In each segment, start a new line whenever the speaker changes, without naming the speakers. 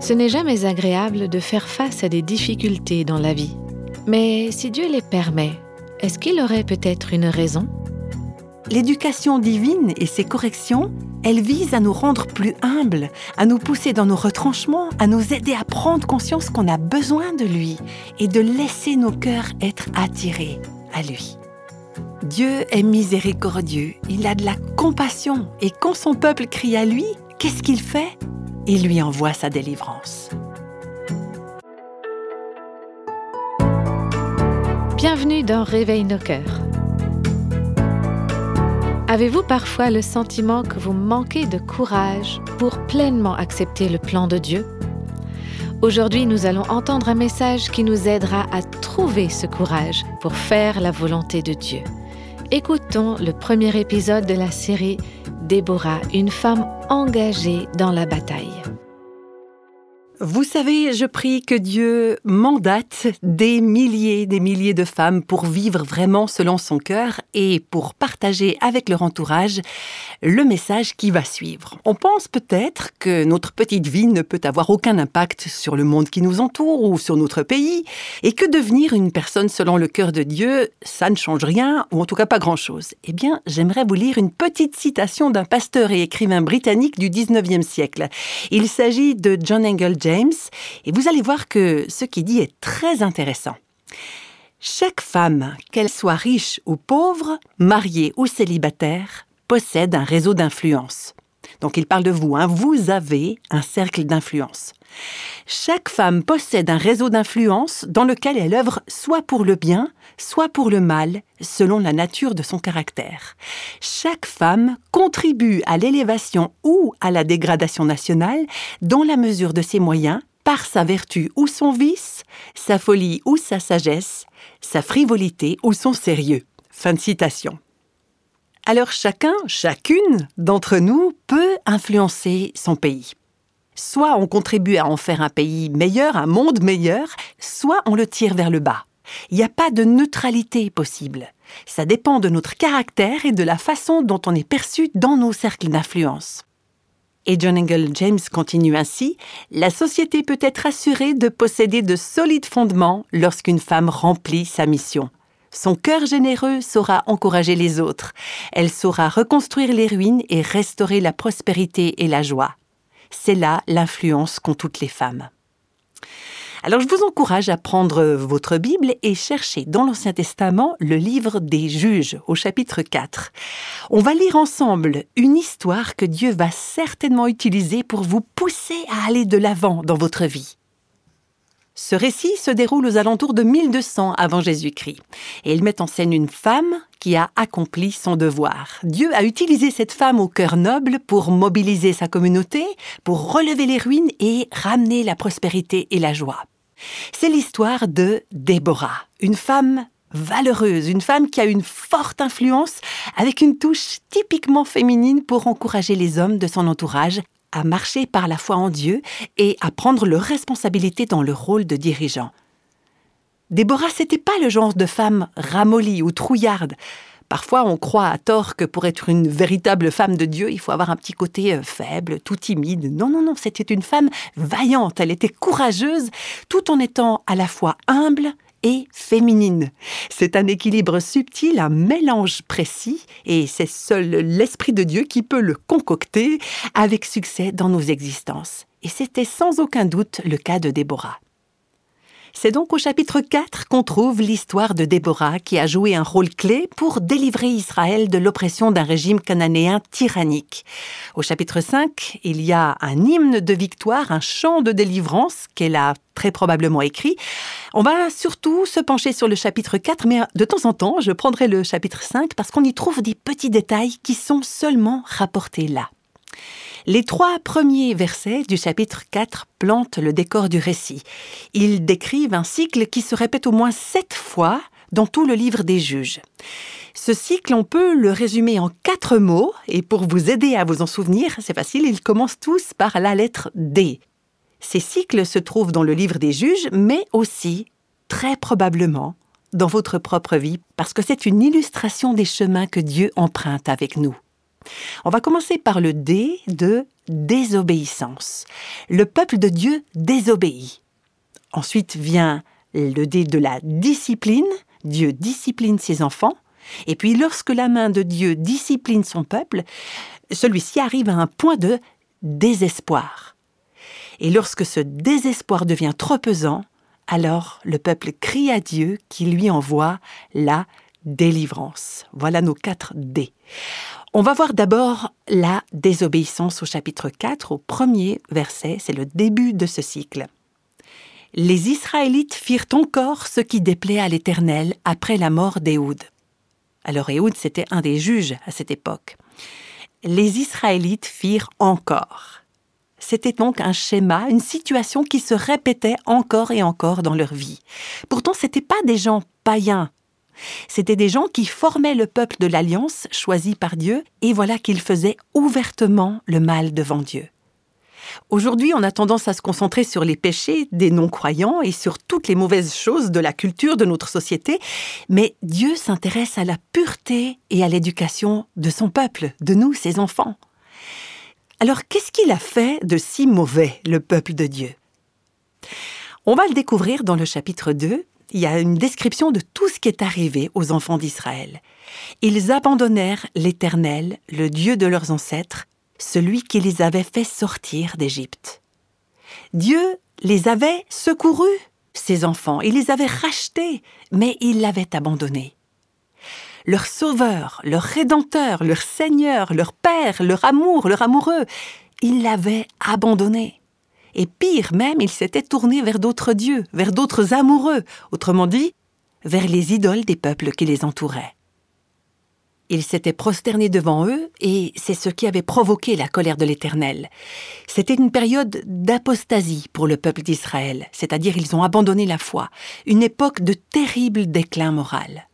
Ce n'est jamais agréable de faire face à des difficultés dans la vie. Mais si Dieu les permet, est-ce qu'il aurait peut-être une raison?
L'éducation divine et ses corrections, elles visent à nous rendre plus humbles, à nous pousser dans nos retranchements, à nous aider à prendre conscience qu'on a besoin de lui et de laisser nos cœurs être attirés à lui. Dieu est miséricordieux, il a de la compassion et quand son peuple crie à lui, qu'est-ce qu'il fait? Il lui envoie sa délivrance.
Bienvenue dans Réveille nos cœurs. Avez-vous parfois le sentiment que vous manquez de courage pour pleinement accepter le plan de Dieu? Aujourd'hui, nous allons entendre un message qui nous aidera à trouver ce courage pour faire la volonté de Dieu. Écoutons le premier épisode de la série Déborah, une femme engagée dans la bataille.
Vous savez, je prie que Dieu mandate des milliers, des milliers de femmes pour vivre vraiment selon son cœur et pour partager avec leur entourage le message qui va suivre. On pense peut-être que notre petite vie ne peut avoir aucun impact sur le monde qui nous entoure ou sur notre pays et que devenir une personne selon le cœur de Dieu, ça ne change rien ou en tout cas pas grand-chose. Eh bien, j'aimerais vous lire une petite citation d'un pasteur et écrivain britannique du 19e siècle. Il s'agit de John Engel et vous allez voir que ce qu'il dit est très intéressant. Chaque femme, qu'elle soit riche ou pauvre, mariée ou célibataire, possède un réseau d'influence. Donc il parle de vous, hein. vous avez un cercle d'influence. Chaque femme possède un réseau d'influence dans lequel elle œuvre soit pour le bien, soit pour le mal, selon la nature de son caractère. Chaque femme contribue à l'élévation ou à la dégradation nationale dans la mesure de ses moyens, par sa vertu ou son vice, sa folie ou sa sagesse, sa frivolité ou son sérieux. Fin de citation. Alors chacun, chacune d'entre nous peut influencer son pays. Soit on contribue à en faire un pays meilleur, un monde meilleur, soit on le tire vers le bas. Il n'y a pas de neutralité possible. Ça dépend de notre caractère et de la façon dont on est perçu dans nos cercles d'influence. Et John Engel James continue ainsi La société peut être assurée de posséder de solides fondements lorsqu'une femme remplit sa mission. Son cœur généreux saura encourager les autres. Elle saura reconstruire les ruines et restaurer la prospérité et la joie c'est là l'influence qu'ont toutes les femmes. Alors je vous encourage à prendre votre Bible et chercher dans l'Ancien Testament le livre des juges au chapitre 4. On va lire ensemble une histoire que Dieu va certainement utiliser pour vous pousser à aller de l'avant dans votre vie. Ce récit se déroule aux alentours de 1200 avant Jésus-Christ et il met en scène une femme qui a accompli son devoir. Dieu a utilisé cette femme au cœur noble pour mobiliser sa communauté, pour relever les ruines et ramener la prospérité et la joie. C'est l'histoire de Déborah, une femme valeureuse, une femme qui a une forte influence avec une touche typiquement féminine pour encourager les hommes de son entourage à marcher par la foi en Dieu et à prendre leurs responsabilités dans le rôle de dirigeant. Déborah, c'était pas le genre de femme ramollie ou trouillarde. Parfois, on croit à tort que pour être une véritable femme de Dieu, il faut avoir un petit côté euh, faible, tout timide. Non, non, non, c'était une femme vaillante, elle était courageuse, tout en étant à la fois humble et féminine. C'est un équilibre subtil, un mélange précis, et c'est seul l'Esprit de Dieu qui peut le concocter avec succès dans nos existences. Et c'était sans aucun doute le cas de Déborah. C'est donc au chapitre 4 qu'on trouve l'histoire de Déborah qui a joué un rôle clé pour délivrer Israël de l'oppression d'un régime cananéen tyrannique. Au chapitre 5, il y a un hymne de victoire, un chant de délivrance qu'elle a très probablement écrit. On va surtout se pencher sur le chapitre 4, mais de temps en temps, je prendrai le chapitre 5 parce qu'on y trouve des petits détails qui sont seulement rapportés là. Les trois premiers versets du chapitre 4 plantent le décor du récit. Ils décrivent un cycle qui se répète au moins sept fois dans tout le livre des juges. Ce cycle, on peut le résumer en quatre mots, et pour vous aider à vous en souvenir, c'est facile, ils commencent tous par la lettre D. Ces cycles se trouvent dans le livre des juges, mais aussi, très probablement, dans votre propre vie, parce que c'est une illustration des chemins que Dieu emprunte avec nous. On va commencer par le D de désobéissance. Le peuple de Dieu désobéit. Ensuite vient le D de la discipline. Dieu discipline ses enfants. Et puis lorsque la main de Dieu discipline son peuple, celui-ci arrive à un point de désespoir. Et lorsque ce désespoir devient trop pesant, alors le peuple crie à Dieu qui lui envoie la délivrance. Voilà nos quatre D. On va voir d'abord la désobéissance au chapitre 4, au premier verset, c'est le début de ce cycle. Les Israélites firent encore ce qui déplaît à l'Éternel après la mort d'Éhoud. Alors Éhoud, c'était un des juges à cette époque. Les Israélites firent encore. C'était donc un schéma, une situation qui se répétait encore et encore dans leur vie. Pourtant, ce n'étaient pas des gens païens. C'étaient des gens qui formaient le peuple de l'Alliance choisi par Dieu, et voilà qu'ils faisaient ouvertement le mal devant Dieu. Aujourd'hui, on a tendance à se concentrer sur les péchés des non-croyants et sur toutes les mauvaises choses de la culture de notre société, mais Dieu s'intéresse à la pureté et à l'éducation de son peuple, de nous, ses enfants. Alors qu'est-ce qu'il a fait de si mauvais, le peuple de Dieu? On va le découvrir dans le chapitre 2. Il y a une description de tout ce qui est arrivé aux enfants d'Israël. Ils abandonnèrent l'Éternel, le Dieu de leurs ancêtres, celui qui les avait fait sortir d'Égypte. Dieu les avait secourus, ces enfants, il les avait rachetés, mais il l'avait abandonnés. Leur sauveur, leur rédempteur, leur Seigneur, leur Père, leur amour, leur amoureux, il l'avait abandonné. Et pire même, il s'était tourné vers d'autres dieux, vers d'autres amoureux, autrement dit, vers les idoles des peuples qui les entouraient. Il s'était prosterné devant eux, et c'est ce qui avait provoqué la colère de l'Éternel. C'était une période d'apostasie pour le peuple d'Israël, c'est-à-dire ils ont abandonné la foi, une époque de terrible déclin moral.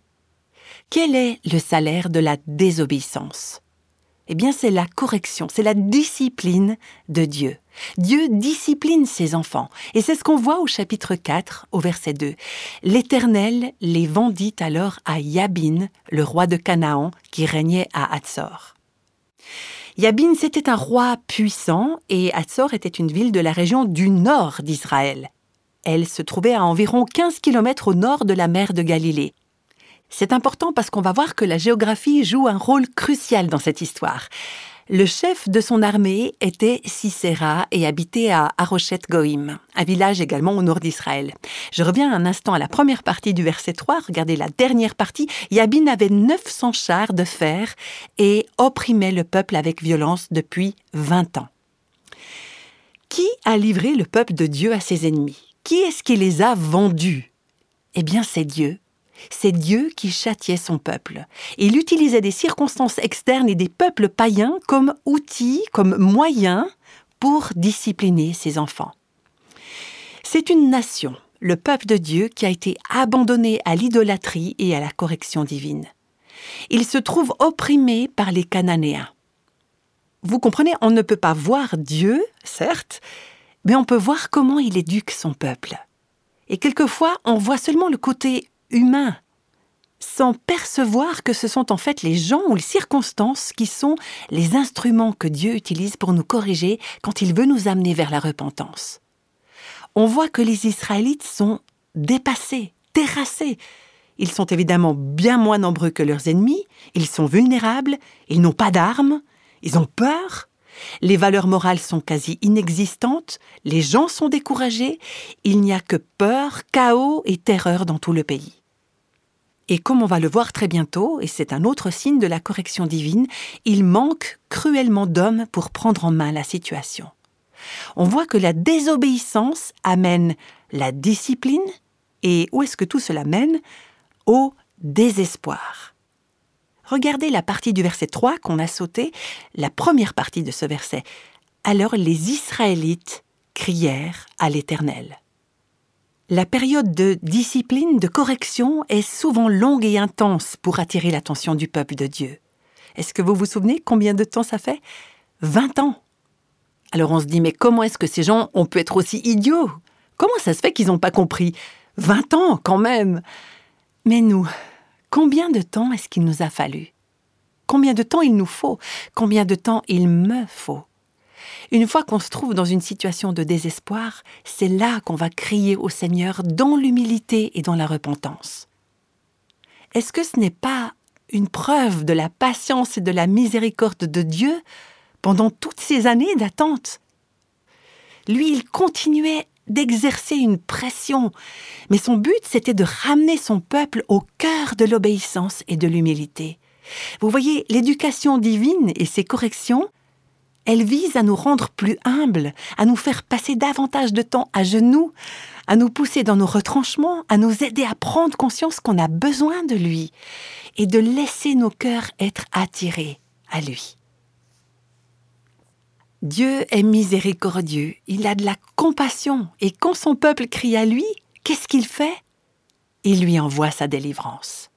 Quel est le salaire de la désobéissance? Eh bien, c'est la correction, c'est la discipline de Dieu. Dieu discipline ses enfants. Et c'est ce qu'on voit au chapitre 4, au verset 2. L'Éternel les vendit alors à Yabin, le roi de Canaan, qui régnait à Hatzor. Yabin, c'était un roi puissant, et Hatzor était une ville de la région du nord d'Israël. Elle se trouvait à environ 15 kilomètres au nord de la mer de Galilée. C'est important parce qu'on va voir que la géographie joue un rôle crucial dans cette histoire. Le chef de son armée était Sisera et habitait à Arochet Goïm, un village également au nord d'Israël. Je reviens un instant à la première partie du verset 3. Regardez la dernière partie. Yabin avait 900 chars de fer et opprimait le peuple avec violence depuis 20 ans. Qui a livré le peuple de Dieu à ses ennemis? Qui est-ce qui les a vendus? Eh bien, c'est Dieu c'est Dieu qui châtiait son peuple. Il utilisait des circonstances externes et des peuples païens comme outils, comme moyens pour discipliner ses enfants. C'est une nation, le peuple de Dieu, qui a été abandonné à l'idolâtrie et à la correction divine. Il se trouve opprimé par les Cananéens. Vous comprenez, on ne peut pas voir Dieu, certes, mais on peut voir comment il éduque son peuple. Et quelquefois, on voit seulement le côté humain, sans percevoir que ce sont en fait les gens ou les circonstances qui sont les instruments que Dieu utilise pour nous corriger quand il veut nous amener vers la repentance. On voit que les Israélites sont dépassés, terrassés. Ils sont évidemment bien moins nombreux que leurs ennemis, ils sont vulnérables, ils n'ont pas d'armes, ils ont peur, les valeurs morales sont quasi inexistantes, les gens sont découragés, il n'y a que peur, chaos et terreur dans tout le pays. Et comme on va le voir très bientôt, et c'est un autre signe de la correction divine, il manque cruellement d'hommes pour prendre en main la situation. On voit que la désobéissance amène la discipline, et où est-ce que tout cela mène? Au désespoir. Regardez la partie du verset 3 qu'on a sauté, la première partie de ce verset. Alors les Israélites crièrent à l'Éternel. La période de discipline, de correction est souvent longue et intense pour attirer l'attention du peuple de Dieu. Est-ce que vous vous souvenez combien de temps ça fait? 20 ans. Alors on se dit, mais comment est-ce que ces gens ont pu être aussi idiots? Comment ça se fait qu'ils n'ont pas compris? 20 ans quand même Mais nous, Combien de temps est-ce qu'il nous a fallu? Combien de temps il nous faut? Combien de temps il me faut? Une fois qu'on se trouve dans une situation de désespoir, c'est là qu'on va crier au Seigneur dans l'humilité et dans la repentance. Est-ce que ce n'est pas une preuve de la patience et de la miséricorde de Dieu pendant toutes ces années d'attente? Lui, il continuait d'exercer une pression, mais son but, c'était de ramener son peuple au cœur de l'obéissance et de l'humilité. Vous voyez, l'éducation divine et ses corrections, elles visent à nous rendre plus humbles, à nous faire passer davantage de temps à genoux, à nous pousser dans nos retranchements, à nous aider à prendre conscience qu'on a besoin de lui et de laisser nos cœurs être attirés à lui. Dieu est miséricordieux, il a de la compassion, et quand son peuple crie à lui, qu'est-ce qu'il fait? Il lui envoie sa délivrance.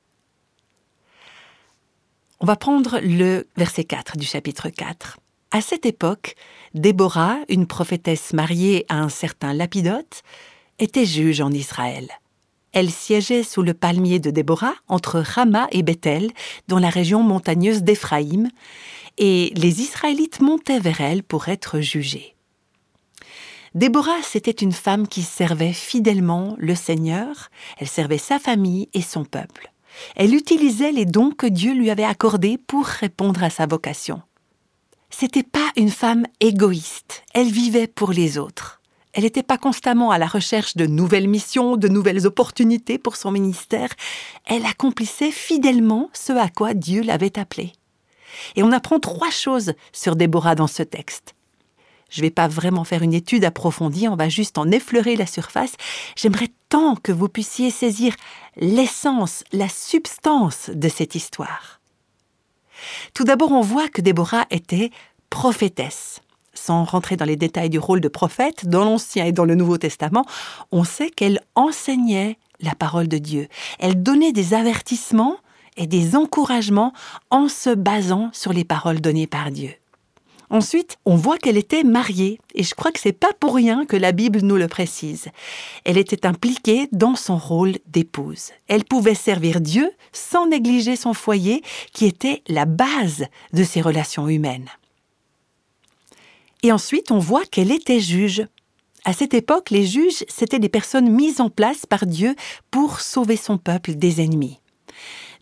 On va prendre le verset 4 du chapitre 4. À cette époque, Déborah, une prophétesse mariée à un certain Lapidote, était juge en Israël. Elle siégeait sous le palmier de Déborah entre Rama et Bethel, dans la région montagneuse d'Éphraïm, et les Israélites montaient vers elle pour être jugés. Déborah, c'était une femme qui servait fidèlement le Seigneur, elle servait sa famille et son peuple. Elle utilisait les dons que Dieu lui avait accordés pour répondre à sa vocation. C'était pas une femme égoïste, elle vivait pour les autres. Elle n'était pas constamment à la recherche de nouvelles missions, de nouvelles opportunités pour son ministère, elle accomplissait fidèlement ce à quoi Dieu l'avait appelée. Et on apprend trois choses sur Déborah dans ce texte. Je ne vais pas vraiment faire une étude approfondie, on va juste en effleurer la surface. J'aimerais tant que vous puissiez saisir l'essence, la substance de cette histoire. Tout d'abord, on voit que Déborah était prophétesse. Sans rentrer dans les détails du rôle de prophète, dans l'Ancien et dans le Nouveau Testament, on sait qu'elle enseignait la parole de Dieu. Elle donnait des avertissements et des encouragements en se basant sur les paroles données par Dieu. Ensuite, on voit qu'elle était mariée, et je crois que c'est pas pour rien que la Bible nous le précise. Elle était impliquée dans son rôle d'épouse. Elle pouvait servir Dieu sans négliger son foyer, qui était la base de ses relations humaines. Et ensuite, on voit qu'elle était juge. À cette époque, les juges, c'étaient des personnes mises en place par Dieu pour sauver son peuple des ennemis.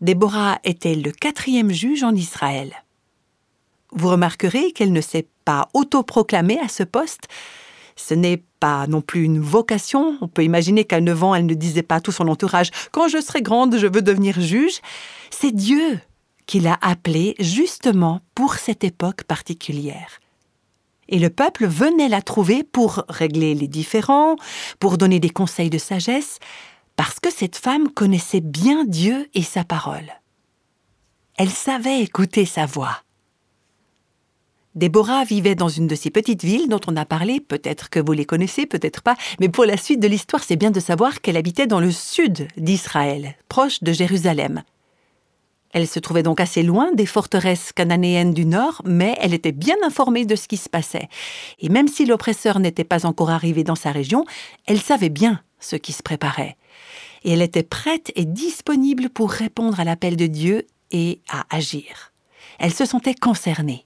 Déborah était le quatrième juge en Israël? Vous remarquerez qu'elle ne s'est pas autoproclamée à ce poste. Ce n'est pas non plus une vocation. On peut imaginer qu'à 9 ans, elle ne disait pas à tout son entourage Quand je serai grande, je veux devenir juge. C'est Dieu qui l'a appelée justement pour cette époque particulière. Et le peuple venait la trouver pour régler les différends, pour donner des conseils de sagesse, parce que cette femme connaissait bien Dieu et sa parole. Elle savait écouter sa voix. Déborah vivait dans une de ces petites villes dont on a parlé, peut-être que vous les connaissez, peut-être pas, mais pour la suite de l'histoire, c'est bien de savoir qu'elle habitait dans le sud d'Israël, proche de Jérusalem. Elle se trouvait donc assez loin des forteresses cananéennes du nord, mais elle était bien informée de ce qui se passait. Et même si l'oppresseur n'était pas encore arrivé dans sa région, elle savait bien ce qui se préparait et elle était prête et disponible pour répondre à l'appel de Dieu et à agir. Elle se sentait concernée.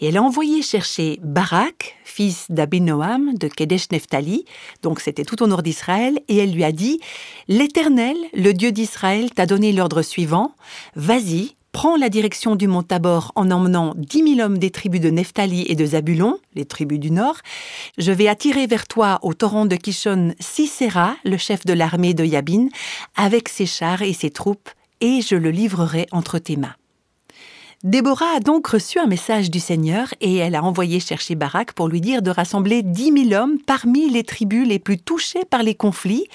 Et elle a envoyé chercher Barak, fils d'Abinoam de Kedesh Nephtali, donc c'était tout au nord d'Israël, et elle lui a dit L'Éternel, le Dieu d'Israël, t'a donné l'ordre suivant Vas-y, prend la direction du mont Tabor en emmenant dix mille hommes des tribus de Nephtali et de Zabulon, les tribus du nord. Je vais attirer vers toi au torrent de Kishon Sisera, le chef de l'armée de Yabin, avec ses chars et ses troupes, et je le livrerai entre tes mains. Déborah a donc reçu un message du Seigneur et elle a envoyé chercher Barak pour lui dire de rassembler dix mille hommes parmi les tribus les plus touchées par les conflits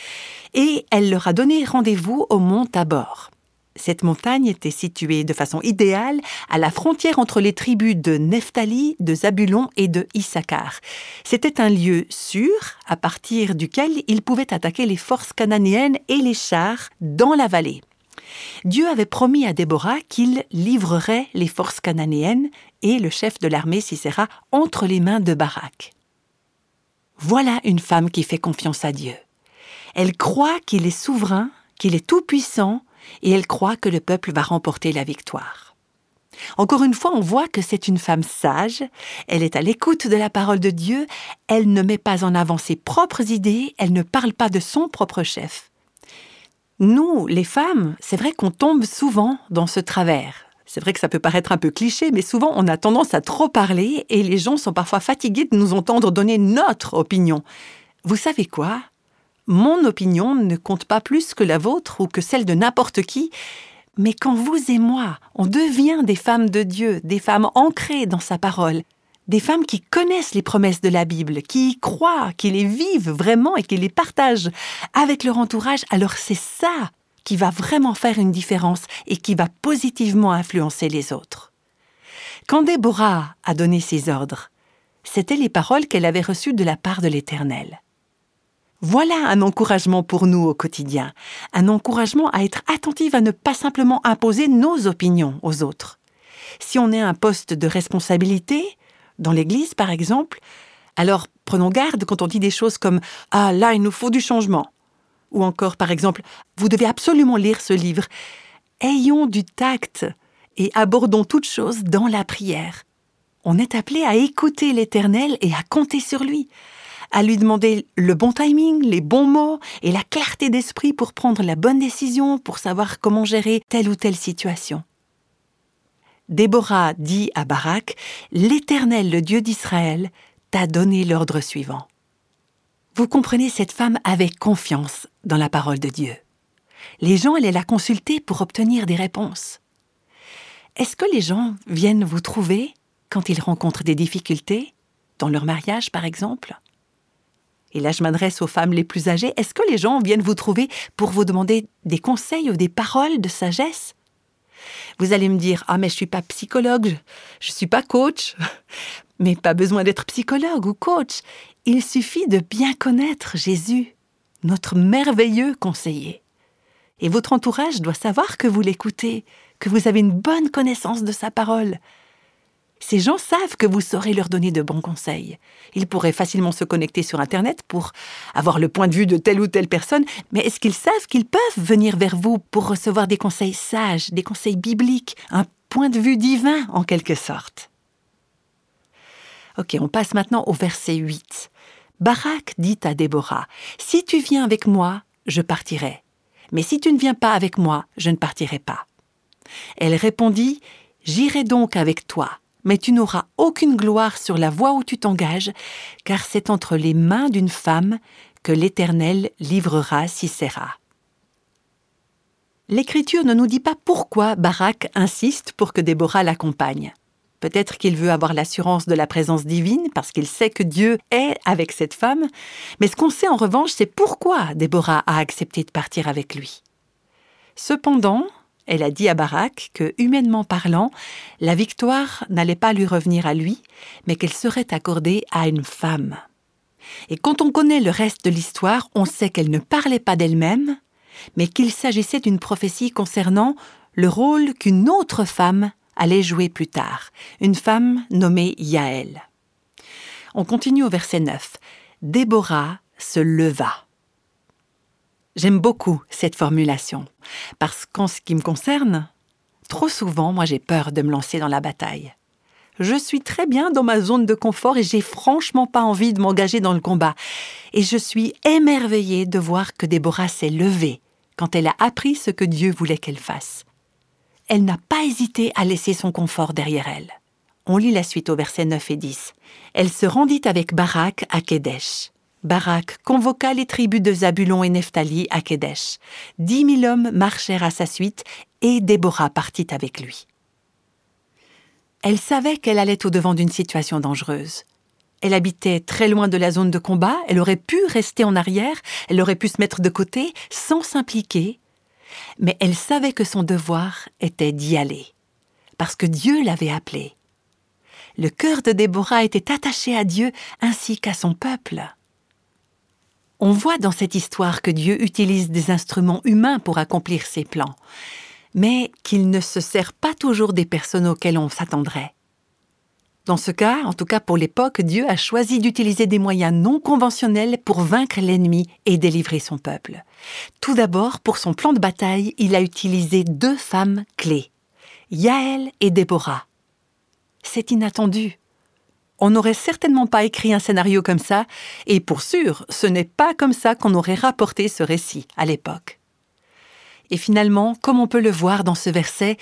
et elle leur a donné rendez-vous au mont Tabor. Cette montagne était située de façon idéale à la frontière entre les tribus de Nephtali, de Zabulon et de Issachar. C'était un lieu sûr à partir duquel il pouvait attaquer les forces cananéennes et les chars dans la vallée. Dieu avait promis à Déborah qu'il livrerait les forces cananéennes et le chef de l'armée Sisera entre les mains de Barak. Voilà une femme qui fait confiance à Dieu. Elle croit qu'il est souverain, qu'il est tout-puissant, et elle croit que le peuple va remporter la victoire. Encore une fois, on voit que c'est une femme sage, elle est à l'écoute de la parole de Dieu, elle ne met pas en avant ses propres idées, elle ne parle pas de son propre chef. Nous, les femmes, c'est vrai qu'on tombe souvent dans ce travers. C'est vrai que ça peut paraître un peu cliché, mais souvent on a tendance à trop parler et les gens sont parfois fatigués de nous entendre donner notre opinion. Vous savez quoi? Mon opinion ne compte pas plus que la vôtre ou que celle de n'importe qui, mais quand vous et moi, on devient des femmes de Dieu, des femmes ancrées dans sa parole, des femmes qui connaissent les promesses de la Bible, qui y croient, qui les vivent vraiment et qui les partagent avec leur entourage, alors c'est ça qui va vraiment faire une différence et qui va positivement influencer les autres. Quand Déborah a donné ses ordres, c'étaient les paroles qu'elle avait reçues de la part de l'Éternel. Voilà un encouragement pour nous au quotidien, un encouragement à être attentive à ne pas simplement imposer nos opinions aux autres. Si on est un poste de responsabilité, dans l'Église par exemple, alors prenons garde quand on dit des choses comme ⁇ Ah là, il nous faut du changement ⁇ ou encore par exemple ⁇ Vous devez absolument lire ce livre ⁇ Ayons du tact et abordons toute chose dans la prière. On est appelé à écouter l'Éternel et à compter sur lui à lui demander le bon timing, les bons mots et la clarté d'esprit pour prendre la bonne décision, pour savoir comment gérer telle ou telle situation. Déborah dit à Barak, L'Éternel, le Dieu d'Israël, t'a donné l'ordre suivant. Vous comprenez, cette femme avait confiance dans la parole de Dieu. Les gens allaient la consulter pour obtenir des réponses. Est-ce que les gens viennent vous trouver quand ils rencontrent des difficultés, dans leur mariage par exemple? Et là je m'adresse aux femmes les plus âgées, est-ce que les gens viennent vous trouver pour vous demander des conseils ou des paroles de sagesse? Vous allez me dire, ah mais je suis pas psychologue, je, suis pas coach. Mais pas besoin d'être psychologue ou coach. Il suffit de bien connaître Jésus, notre merveilleux conseiller. Et votre entourage doit savoir que vous l'écoutez, que vous avez une bonne connaissance de sa parole, ces gens savent que vous saurez leur donner de bons conseils. Ils pourraient facilement se connecter sur Internet pour avoir le point de vue de telle ou telle personne, mais est-ce qu'ils savent qu'ils peuvent venir vers vous pour recevoir des conseils sages, des conseils bibliques, un point de vue divin en quelque sorte? Ok, on passe maintenant au verset 8. Barak dit à Déborah, Si tu viens avec moi, je partirai. Mais si tu ne viens pas avec moi, je ne partirai pas. Elle répondit, J'irai donc avec toi mais tu n'auras aucune gloire sur la voie où tu t'engages, car c'est entre les mains d'une femme que l'Éternel livrera Sisera. L'Écriture ne nous dit pas pourquoi Barak insiste pour que Déborah l'accompagne. Peut-être qu'il veut avoir l'assurance de la présence divine parce qu'il sait que Dieu est avec cette femme, mais ce qu'on sait en revanche, c'est pourquoi Déborah a accepté de partir avec lui. Cependant, elle a dit à Barak que, humainement parlant, la victoire n'allait pas lui revenir à lui, mais qu'elle serait accordée à une femme. Et quand on connaît le reste de l'histoire, on sait qu'elle ne parlait pas d'elle-même, mais qu'il s'agissait d'une prophétie concernant le rôle qu'une autre femme allait jouer plus tard, une femme nommée Yaël. On continue au verset 9. Déborah se leva. J'aime beaucoup cette formulation, parce qu'en ce qui me concerne, trop souvent, moi j'ai peur de me lancer dans la bataille. Je suis très bien dans ma zone de confort et j'ai franchement pas envie de m'engager dans le combat. Et je suis émerveillée de voir que Déborah s'est levée quand elle a appris ce que Dieu voulait qu'elle fasse. Elle n'a pas hésité à laisser son confort derrière elle. On lit la suite au verset 9 et 10. Elle se rendit avec Barak à Kedesh. Barak convoqua les tribus de Zabulon et Nephtali à Kedesh. Dix mille hommes marchèrent à sa suite et Déborah partit avec lui. Elle savait qu'elle allait au-devant d'une situation dangereuse. Elle habitait très loin de la zone de combat, elle aurait pu rester en arrière, elle aurait pu se mettre de côté sans s'impliquer, mais elle savait que son devoir était d'y aller, parce que Dieu l'avait appelée. Le cœur de Déborah était attaché à Dieu ainsi qu'à son peuple. On voit dans cette histoire que Dieu utilise des instruments humains pour accomplir ses plans, mais qu'il ne se sert pas toujours des personnes auxquelles on s'attendrait. Dans ce cas, en tout cas pour l'époque, Dieu a choisi d'utiliser des moyens non conventionnels pour vaincre l'ennemi et délivrer son peuple. Tout d'abord, pour son plan de bataille, il a utilisé deux femmes clés, Yaël et Déborah. C'est inattendu. On n'aurait certainement pas écrit un scénario comme ça, et pour sûr, ce n'est pas comme ça qu'on aurait rapporté ce récit à l'époque. Et finalement, comme on peut le voir dans ce verset,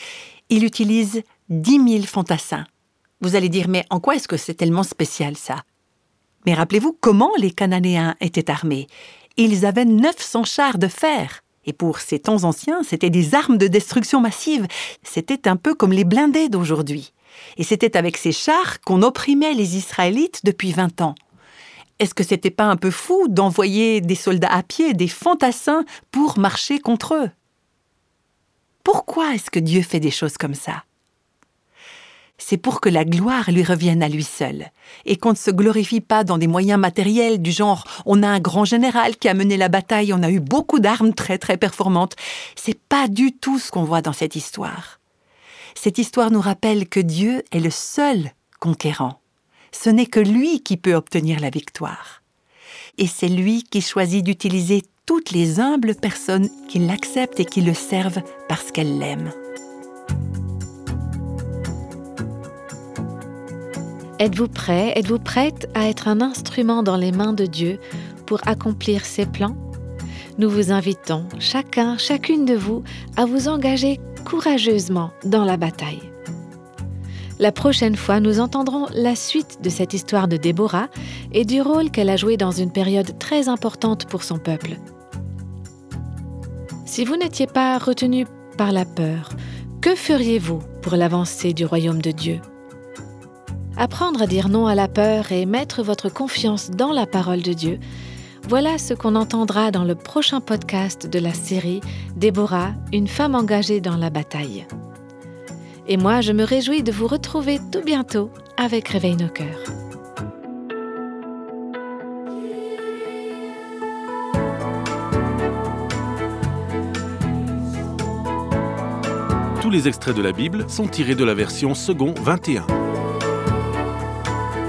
il utilise dix mille fantassins. Vous allez dire, mais en quoi est-ce que c'est tellement spécial ça? Mais rappelez-vous comment les Cananéens étaient armés. Ils avaient 900 chars de fer. Et pour ces temps anciens, c'était des armes de destruction massive. C'était un peu comme les blindés d'aujourd'hui. Et c'était avec ces chars qu'on opprimait les Israélites depuis 20 ans. Est-ce que c'était pas un peu fou d'envoyer des soldats à pied, des fantassins, pour marcher contre eux? Pourquoi est-ce que Dieu fait des choses comme ça? C'est pour que la gloire lui revienne à lui seul, et qu'on ne se glorifie pas dans des moyens matériels du genre on a un grand général qui a mené la bataille, on a eu beaucoup d'armes très très performantes. C'est pas du tout ce qu'on voit dans cette histoire. Cette histoire nous rappelle que Dieu est le seul conquérant. Ce n'est que lui qui peut obtenir la victoire. Et c'est lui qui choisit d'utiliser toutes les humbles personnes qui l'acceptent et qui le servent parce qu'elles l'aiment.
Êtes-vous prêt, êtes-vous prête à être un instrument dans les mains de Dieu pour accomplir ses plans? Nous vous invitons, chacun, chacune de vous, à vous engager courageusement dans la bataille. La prochaine fois, nous entendrons la suite de cette histoire de Déborah et du rôle qu'elle a joué dans une période très importante pour son peuple. Si vous n'étiez pas retenu par la peur, que feriez-vous pour l'avancée du royaume de Dieu? Apprendre à dire non à la peur et mettre votre confiance dans la parole de Dieu, voilà ce qu'on entendra dans le prochain podcast de la série Déborah, une femme engagée dans la bataille. Et moi, je me réjouis de vous retrouver tout bientôt avec Réveille nos cœurs.
Tous les extraits de la Bible sont tirés de la version second 21.